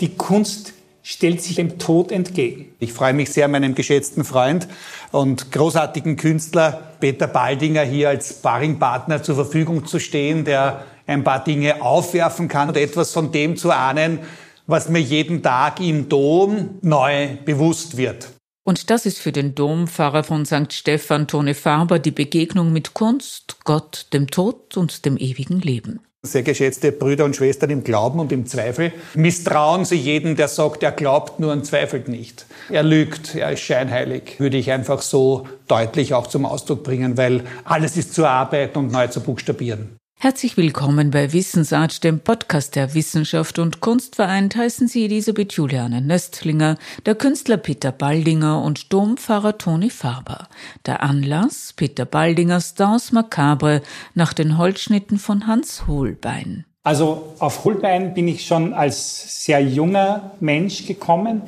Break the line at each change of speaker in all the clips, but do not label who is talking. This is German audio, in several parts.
die Kunst stellt sich dem Tod entgegen.
Ich freue mich sehr, meinem geschätzten Freund und großartigen Künstler Peter Baldinger hier als Sparringpartner zur Verfügung zu stehen, der ein paar Dinge aufwerfen kann und etwas von dem zu ahnen, was mir jeden Tag im Dom neu bewusst wird.
Und das ist für den Dompfarrer von St. Stephan Tone Faber die Begegnung mit Kunst, Gott, dem Tod und dem ewigen Leben.
Sehr geschätzte Brüder und Schwestern im Glauben und im Zweifel, misstrauen Sie jeden, der sagt, er glaubt nur und zweifelt nicht. Er lügt, er ist scheinheilig, würde ich einfach so deutlich auch zum Ausdruck bringen, weil alles ist zu arbeiten und neu zu buchstabieren.
Herzlich willkommen bei Wissensart, dem Podcast der Wissenschaft und Kunst vereint, heißen Sie Elisabeth Juliane Nöstlinger, der Künstler Peter Baldinger und Dompfarrer Toni Faber. Der Anlass Peter Baldingers Danse Macabre nach den Holzschnitten von Hans Holbein.
Also auf Holbein bin ich schon als sehr junger Mensch gekommen.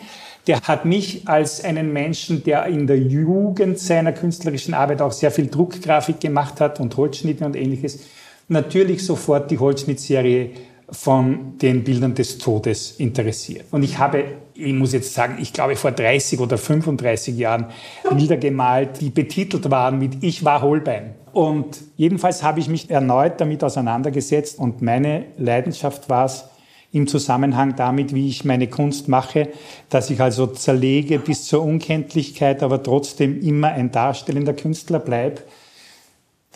Der hat mich als einen Menschen, der in der Jugend seiner künstlerischen Arbeit auch sehr viel Druckgrafik gemacht hat und Holzschnitte und ähnliches, natürlich sofort die Holzschnittserie von den Bildern des Todes interessiert. Und ich habe, ich muss jetzt sagen, ich glaube vor 30 oder 35 Jahren Bilder gemalt, die betitelt waren mit Ich war Holbein. Und jedenfalls habe ich mich erneut damit auseinandergesetzt und meine Leidenschaft war es, im Zusammenhang damit, wie ich meine Kunst mache, dass ich also zerlege bis zur Unkenntlichkeit, aber trotzdem immer ein darstellender Künstler bleibe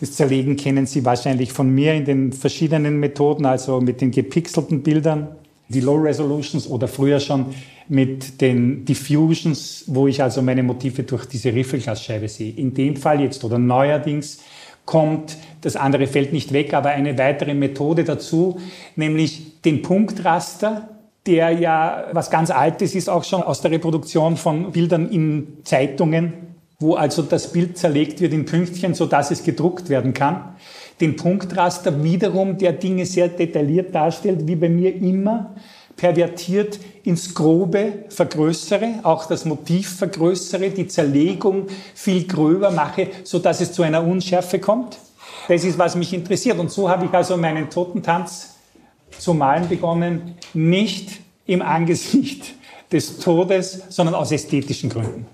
das Zerlegen kennen Sie wahrscheinlich von mir in den verschiedenen Methoden, also mit den gepixelten Bildern, die Low Resolutions oder früher schon mit den Diffusions, wo ich also meine Motive durch diese Riffelglasscheibe sehe. In dem Fall jetzt oder neuerdings kommt das andere fällt nicht weg, aber eine weitere Methode dazu, nämlich den Punktraster, der ja was ganz Altes ist, auch schon aus der Reproduktion von Bildern in Zeitungen wo also das Bild zerlegt wird in Pünktchen, so dass es gedruckt werden kann. Den Punktraster wiederum, der Dinge sehr detailliert darstellt, wie bei mir immer, pervertiert ins Grobe vergrößere, auch das Motiv vergrößere, die Zerlegung viel gröber mache, so dass es zu einer Unschärfe kommt. Das ist, was mich interessiert. Und so habe ich also meinen Totentanz zu malen begonnen, nicht im Angesicht des Todes, sondern aus ästhetischen Gründen.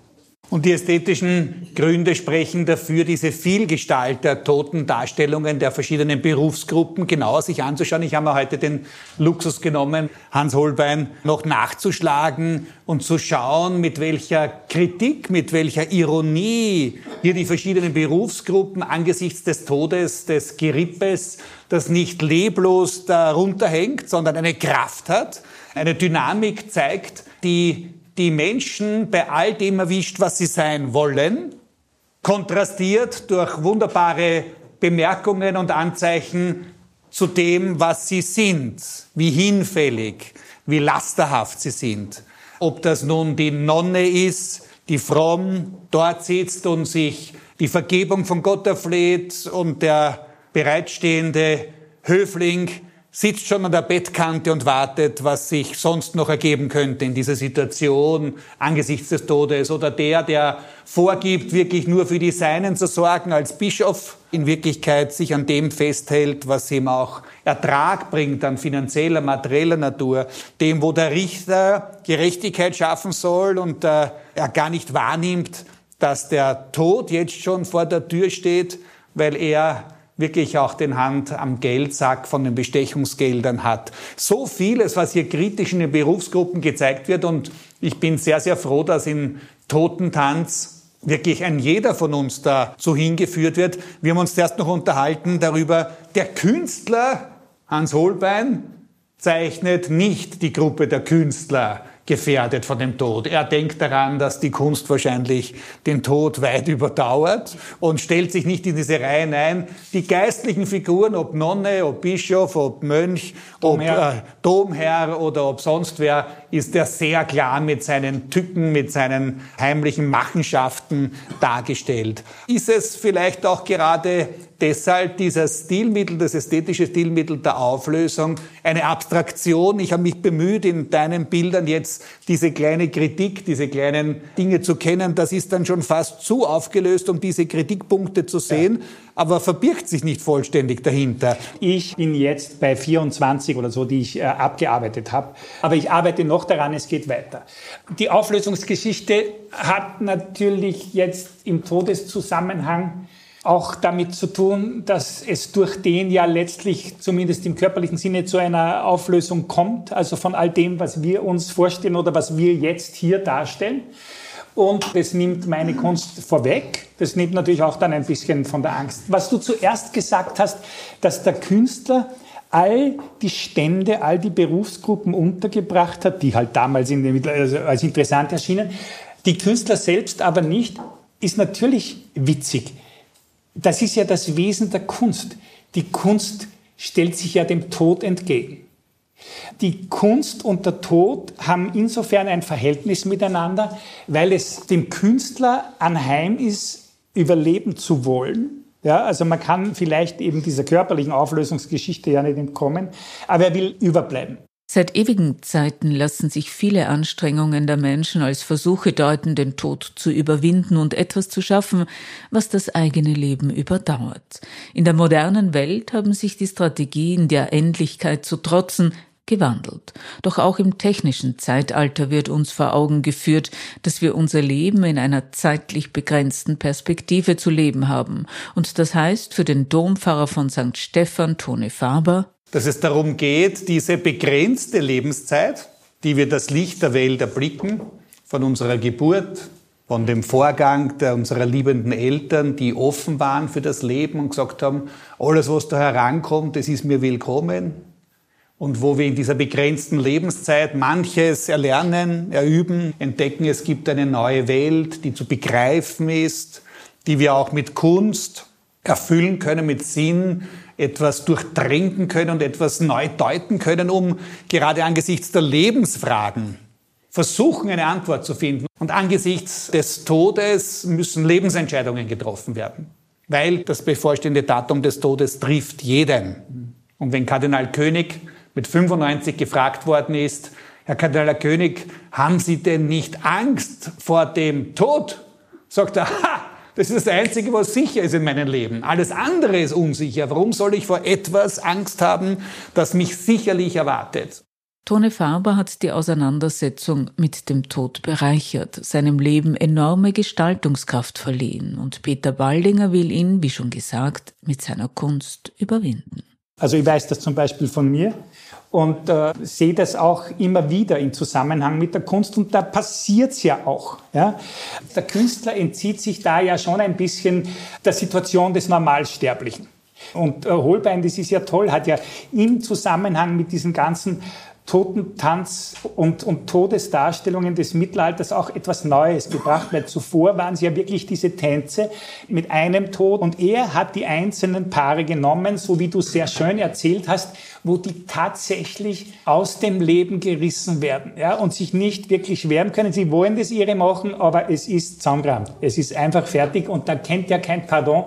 Und die ästhetischen Gründe sprechen dafür, diese Vielgestalt der toten Darstellungen der verschiedenen Berufsgruppen genauer sich anzuschauen. Ich habe mir heute den Luxus genommen, Hans Holbein noch nachzuschlagen und zu schauen, mit welcher Kritik, mit welcher Ironie hier die verschiedenen Berufsgruppen angesichts des Todes, des Gerippes, das nicht leblos darunter hängt, sondern eine Kraft hat, eine Dynamik zeigt, die die Menschen bei all dem erwischt, was sie sein wollen, kontrastiert durch wunderbare Bemerkungen und Anzeichen zu dem, was sie sind, wie hinfällig, wie lasterhaft sie sind. Ob das nun die Nonne ist, die fromm dort sitzt und sich die Vergebung von Gott erfleht und der bereitstehende Höfling, sitzt schon an der Bettkante und wartet, was sich sonst noch ergeben könnte in dieser Situation angesichts des Todes. Oder der, der vorgibt, wirklich nur für die Seinen zu sorgen als Bischof, in Wirklichkeit sich an dem festhält, was ihm auch Ertrag bringt an finanzieller, materieller Natur, dem, wo der Richter Gerechtigkeit schaffen soll und äh, er gar nicht wahrnimmt, dass der Tod jetzt schon vor der Tür steht, weil er wirklich auch den Hand am Geldsack von den Bestechungsgeldern hat. So vieles, was hier kritisch in den Berufsgruppen gezeigt wird und ich bin sehr, sehr froh, dass in Totentanz wirklich ein jeder von uns dazu hingeführt wird. Wir haben uns erst noch unterhalten darüber, der Künstler Hans Holbein zeichnet nicht die Gruppe der Künstler gefährdet von dem Tod. Er denkt daran, dass die Kunst wahrscheinlich den Tod weit überdauert und stellt sich nicht in diese Reihen ein. Die geistlichen Figuren, ob Nonne, ob Bischof, ob Mönch, Domherr. ob äh, Domherr oder ob sonst wer, ist er sehr klar mit seinen Tücken, mit seinen heimlichen Machenschaften dargestellt. Ist es vielleicht auch gerade deshalb dieses Stilmittel, das ästhetische Stilmittel der Auflösung, eine Abstraktion. Ich habe mich bemüht, in deinen Bildern jetzt diese kleine Kritik, diese kleinen Dinge zu kennen. Das ist dann schon fast zu aufgelöst, um diese Kritikpunkte zu sehen, ja. aber verbirgt sich nicht vollständig dahinter.
Ich bin jetzt bei 24 oder so, die ich äh, abgearbeitet habe, aber ich arbeite noch daran, es geht weiter. Die Auflösungsgeschichte hat natürlich jetzt im Todeszusammenhang auch damit zu tun, dass es durch den ja letztlich zumindest im körperlichen Sinne zu einer Auflösung kommt, also von all dem, was wir uns vorstellen oder was wir jetzt hier darstellen. Und das nimmt meine Kunst vorweg. Das nimmt natürlich auch dann ein bisschen von der Angst. Was du zuerst gesagt hast, dass der Künstler all die Stände, all die Berufsgruppen untergebracht hat, die halt damals in, also als interessant erschienen, die Künstler selbst aber nicht, ist natürlich witzig. Das ist ja das Wesen der Kunst. Die Kunst stellt sich ja dem Tod entgegen. Die Kunst und der Tod haben insofern ein Verhältnis miteinander, weil es dem Künstler anheim ist, überleben zu wollen. Ja, also man kann vielleicht eben dieser körperlichen Auflösungsgeschichte ja nicht entkommen, aber er will überbleiben.
Seit ewigen Zeiten lassen sich viele Anstrengungen der Menschen als Versuche deuten, den Tod zu überwinden und etwas zu schaffen, was das eigene Leben überdauert. In der modernen Welt haben sich die Strategien der Endlichkeit zu trotzen gewandelt. Doch auch im technischen Zeitalter wird uns vor Augen geführt, dass wir unser Leben in einer zeitlich begrenzten Perspektive zu leben haben. Und das heißt für den Dompfarrer von St. Stephan, Tone Faber,
dass es darum geht, diese begrenzte Lebenszeit, die wir das Licht der Welt erblicken, von unserer Geburt, von dem Vorgang der unserer liebenden Eltern, die offen waren für das Leben und gesagt haben, alles, was da herankommt, das ist mir willkommen. Und wo wir in dieser begrenzten Lebenszeit manches erlernen, erüben, entdecken, es gibt eine neue Welt, die zu begreifen ist, die wir auch mit Kunst erfüllen können, mit Sinn, etwas durchdringen können und etwas neu deuten können, um gerade angesichts der Lebensfragen versuchen, eine Antwort zu finden. Und angesichts des Todes müssen Lebensentscheidungen getroffen werden, weil das bevorstehende Datum des Todes trifft jeden. Und wenn Kardinal König mit 95 gefragt worden ist, Herr Kardinal König, haben Sie denn nicht Angst vor dem Tod? Sagt er, ha, das ist das Einzige, was sicher ist in meinem Leben. Alles andere ist unsicher. Warum soll ich vor etwas Angst haben, das mich sicherlich erwartet?
Tone Faber hat die Auseinandersetzung mit dem Tod bereichert, seinem Leben enorme Gestaltungskraft verliehen und Peter Baldinger will ihn, wie schon gesagt, mit seiner Kunst überwinden.
Also ich weiß das zum Beispiel von mir und äh, sehe das auch immer wieder im Zusammenhang mit der Kunst und da passiert's ja auch. Ja? Der Künstler entzieht sich da ja schon ein bisschen der Situation des Normalsterblichen. Und äh, Holbein, das ist ja toll, hat ja im Zusammenhang mit diesen ganzen Totentanz und, und Todesdarstellungen des Mittelalters auch etwas Neues gebracht, weil zuvor waren es ja wirklich diese Tänze mit einem Tod und er hat die einzelnen Paare genommen, so wie du sehr schön erzählt hast, wo die tatsächlich aus dem Leben gerissen werden ja, und sich nicht wirklich wehren können. Sie wollen das ihre machen, aber es ist zusammengerammt. Es ist einfach fertig und da kennt ja kein Pardon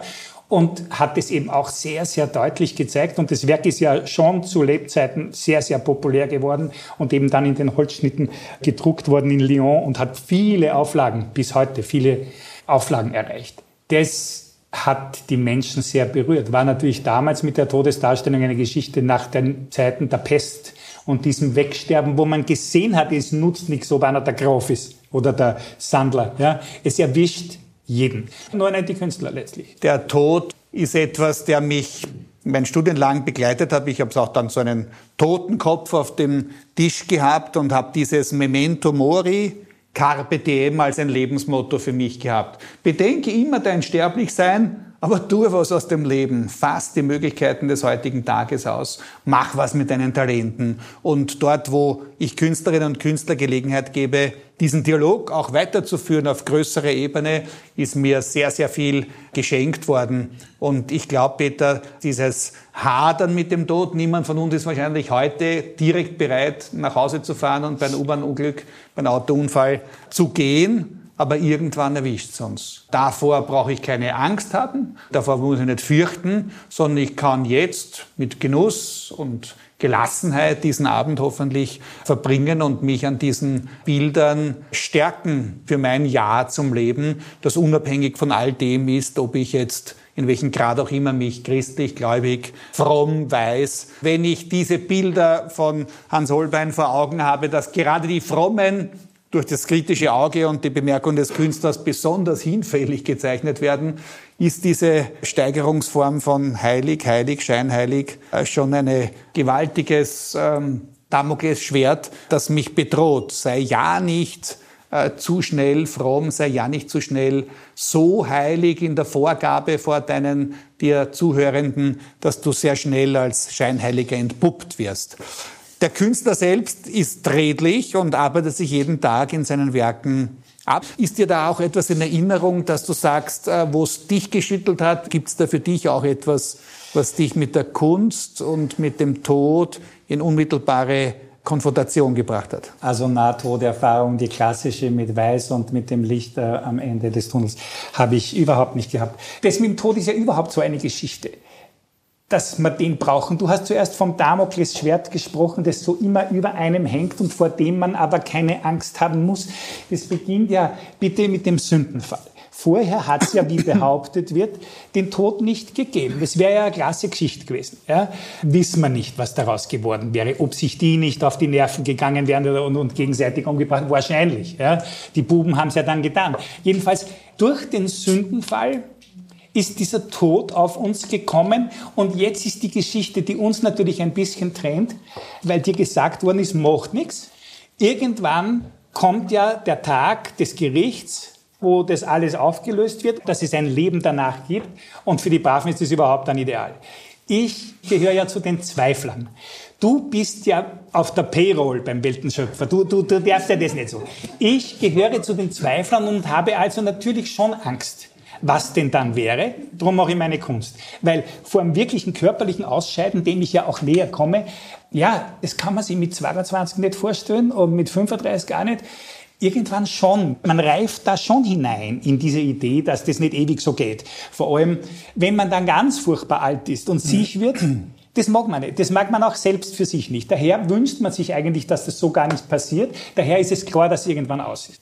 und hat es eben auch sehr, sehr deutlich gezeigt. Und das Werk ist ja schon zu Lebzeiten sehr, sehr populär geworden und eben dann in den Holzschnitten gedruckt worden in Lyon und hat viele Auflagen, bis heute viele Auflagen erreicht. Das hat die Menschen sehr berührt. War natürlich damals mit der Todesdarstellung eine Geschichte nach den Zeiten der Pest und diesem Wegsterben, wo man gesehen hat, es nutzt nichts, ob einer der Graf ist oder der Sandler. Ja. Es erwischt jeden. Nur nicht die Künstler letztlich.
Der Tod ist etwas, der mich mein Studien lang begleitet hat. Ich habe auch dann so einen Totenkopf auf dem Tisch gehabt und habe dieses Memento Mori, Carpe Diem als ein Lebensmotto für mich gehabt. Bedenke immer dein Sterblichsein aber tu was aus dem Leben. Fass die Möglichkeiten des heutigen Tages aus. Mach was mit deinen Talenten. Und dort, wo ich Künstlerinnen und Künstler Gelegenheit gebe, diesen Dialog auch weiterzuführen auf größere Ebene, ist mir sehr, sehr viel geschenkt worden. Und ich glaube, Peter, dieses Hadern mit dem Tod, niemand von uns ist wahrscheinlich heute direkt bereit, nach Hause zu fahren und bei einem U-Bahn-Unglück, bei einem Autounfall zu gehen. Aber irgendwann erwischt es uns. Davor brauche ich keine Angst haben, davor muss ich nicht fürchten, sondern ich kann jetzt mit Genuss und Gelassenheit diesen Abend hoffentlich verbringen und mich an diesen Bildern stärken für mein Ja zum Leben, das unabhängig von all dem ist, ob ich jetzt in welchem Grad auch immer mich christlich, gläubig, fromm weiß. Wenn ich diese Bilder von Hans Holbein vor Augen habe, dass gerade die Frommen durch das kritische Auge und die Bemerkung des Künstlers besonders hinfällig gezeichnet werden, ist diese Steigerungsform von heilig, heilig, scheinheilig äh, schon ein gewaltiges ähm, Damoklesschwert, das mich bedroht. Sei ja nicht äh, zu schnell fromm, sei ja nicht zu schnell so heilig in der Vorgabe vor deinen dir Zuhörenden, dass du sehr schnell als Scheinheiliger entpuppt wirst. Der Künstler selbst ist redlich und arbeitet sich jeden Tag in seinen Werken ab. Ist dir da auch etwas in Erinnerung, dass du sagst, äh, wo es dich geschüttelt hat? Gibt es da für dich auch etwas, was dich mit der Kunst und mit dem Tod in unmittelbare Konfrontation gebracht hat?
Also Nahtoderfahrung, die klassische mit Weiß und mit dem Licht äh, am Ende des Tunnels, habe ich überhaupt nicht gehabt. Das mit dem Tod ist ja überhaupt so eine Geschichte dass wir den brauchen. Du hast zuerst vom Damoklesschwert gesprochen, das so immer über einem hängt und vor dem man aber keine Angst haben muss. Es beginnt ja bitte mit dem Sündenfall. Vorher hat es ja, wie behauptet wird, den Tod nicht gegeben. Das wäre ja eine klasse Geschichte gewesen. Ja? Wissen wir nicht, was daraus geworden wäre. Ob sich die nicht auf die Nerven gegangen wären und, und gegenseitig umgebracht. Wahrscheinlich. Ja? Die Buben haben es ja dann getan. Jedenfalls durch den Sündenfall ist dieser Tod auf uns gekommen. Und jetzt ist die Geschichte, die uns natürlich ein bisschen trennt, weil dir gesagt worden ist, macht nichts. Irgendwann kommt ja der Tag des Gerichts, wo das alles aufgelöst wird, dass es ein Leben danach gibt. Und für die Braven ist das überhaupt ein Ideal. Ich gehöre ja zu den Zweiflern. Du bist ja auf der Payroll beim Weltenschöpfer. Du, du, du darfst ja das nicht so. Ich gehöre zu den Zweiflern und habe also natürlich schon Angst was denn dann wäre. Darum mache ich meine Kunst. Weil vor einem wirklichen körperlichen Ausscheiden, dem ich ja auch näher komme, ja, das kann man sich mit 22 nicht vorstellen und mit 35 gar nicht. Irgendwann schon. Man reift da schon hinein in diese Idee, dass das nicht ewig so geht. Vor allem, wenn man dann ganz furchtbar alt ist und sich wird, das mag man nicht. Das mag man auch selbst für sich nicht. Daher wünscht man sich eigentlich, dass das so gar nicht passiert. Daher ist es klar, dass irgendwann aus ist.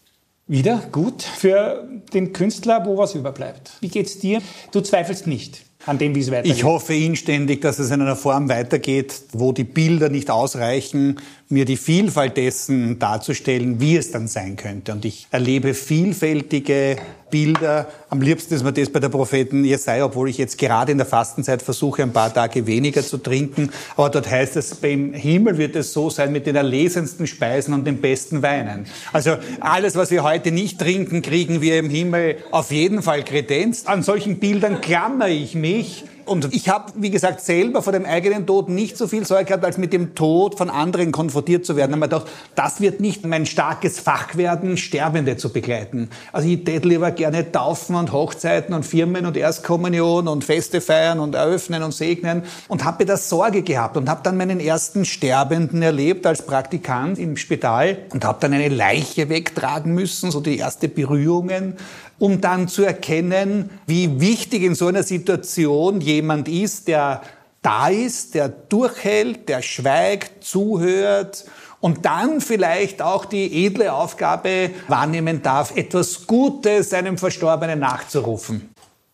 Wieder gut für den Künstler, wo was überbleibt. Wie geht's dir? Du zweifelst nicht an dem, wie es weitergeht.
Ich hoffe inständig, dass es in einer Form weitergeht, wo die Bilder nicht ausreichen, mir die Vielfalt dessen darzustellen, wie es dann sein könnte. Und ich erlebe vielfältige Bilder. Am liebsten ist mir das bei der Propheten Jesaja, obwohl ich jetzt gerade in der Fastenzeit versuche, ein paar Tage weniger zu trinken. Aber dort heißt es, beim Himmel wird es so sein mit den erlesensten Speisen und den besten Weinen. Also alles, was wir heute nicht trinken, kriegen wir im Himmel auf jeden Fall Kredenz. An solchen Bildern klammer ich mich und ich habe, wie gesagt, selber vor dem eigenen Tod nicht so viel Sorge gehabt, als mit dem Tod von anderen konfrontiert zu werden. Da habe gedacht, das wird nicht mein starkes Fach werden, Sterbende zu begleiten. Also ich tät lieber gerne Taufen und Hochzeiten und Firmen und Erstkommunion und Feste feiern und eröffnen und segnen und habe da Sorge gehabt und habe dann meinen ersten Sterbenden erlebt als Praktikant im Spital und habe dann eine Leiche wegtragen müssen, so die erste Berührungen um dann zu erkennen, wie wichtig in so einer Situation jemand ist, der da ist, der durchhält, der schweigt, zuhört und dann vielleicht auch die edle Aufgabe wahrnehmen darf, etwas Gutes einem Verstorbenen nachzurufen.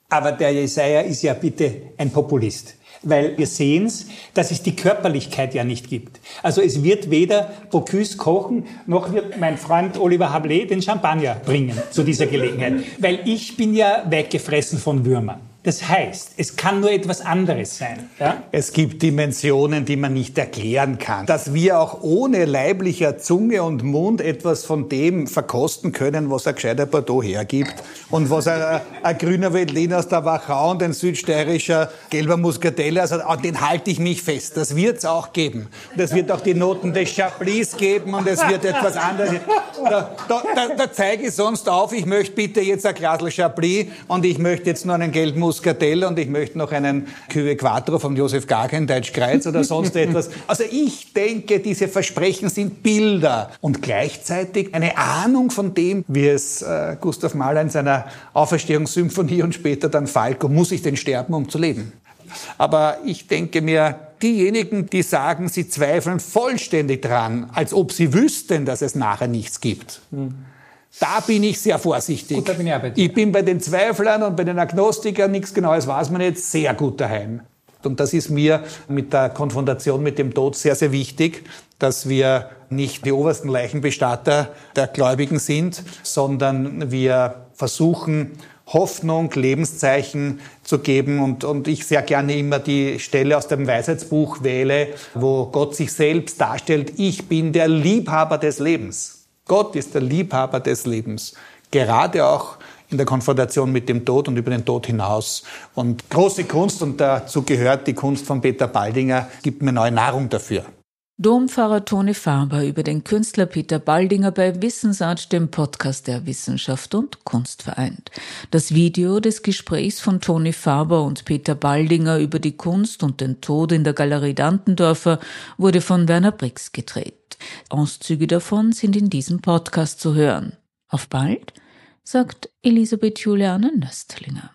Aber der Jesaja ist ja bitte ein Populist weil wir sehen es, dass es die Körperlichkeit ja nicht gibt. Also es wird weder Bocuse kochen, noch wird mein Freund Oliver Hablé den Champagner bringen zu dieser Gelegenheit. Weil ich bin ja weggefressen von Würmern. Das heißt, es kann nur etwas anderes sein. Ja?
Es gibt Dimensionen, die man nicht erklären kann. Dass wir auch ohne leiblicher Zunge und Mund etwas von dem verkosten können, was ein gescheiter Bordeaux hergibt und was ein, ein grüner Veltlin aus der Wachau und ein südsteirischer gelber Muscatella, also den halte ich mich fest. Das wird es auch geben. Und es wird auch die Noten des Chablis geben und es wird etwas anderes. Da, da, da, da zeige ich sonst auf, ich möchte bitte jetzt ein Glas Chablis und ich möchte jetzt nur einen gelben Muscatella Muscatell und ich möchte noch einen Cuvée Quattro von Josef Gagen, Deutsch Kreuz oder sonst etwas. Also ich denke, diese Versprechen sind Bilder und gleichzeitig eine Ahnung von dem, wie es äh, Gustav Mahler in seiner Auferstehungssymphonie und später dann Falco, muss ich denn sterben, um zu leben? Aber ich denke mir, diejenigen, die sagen, sie zweifeln vollständig dran, als ob sie wüssten, dass es nachher nichts gibt. Mhm. Da bin ich sehr vorsichtig. Gut, da bin ich, bei ich bin bei den Zweiflern und bei den Agnostikern, nichts Genaues weiß man jetzt, sehr gut daheim. Und das ist mir mit der Konfrontation mit dem Tod sehr, sehr wichtig, dass wir nicht die obersten Leichenbestatter der Gläubigen sind, sondern wir versuchen, Hoffnung, Lebenszeichen zu geben und, und ich sehr gerne immer die Stelle aus dem Weisheitsbuch wähle, wo Gott sich selbst darstellt, ich bin der Liebhaber des Lebens. Gott ist der Liebhaber des Lebens. Gerade auch in der Konfrontation mit dem Tod und über den Tod hinaus. Und große Kunst, und dazu gehört die Kunst von Peter Baldinger, gibt mir neue Nahrung dafür.
Dompfarrer Toni Faber über den Künstler Peter Baldinger bei Wissensart, dem Podcast der Wissenschaft und Kunst vereint. Das Video des Gesprächs von Toni Faber und Peter Baldinger über die Kunst und den Tod in der Galerie Dantendorfer wurde von Werner Brix gedreht. Auszüge davon sind in diesem Podcast zu hören. Auf bald, sagt Elisabeth Juliane Nöstlinger.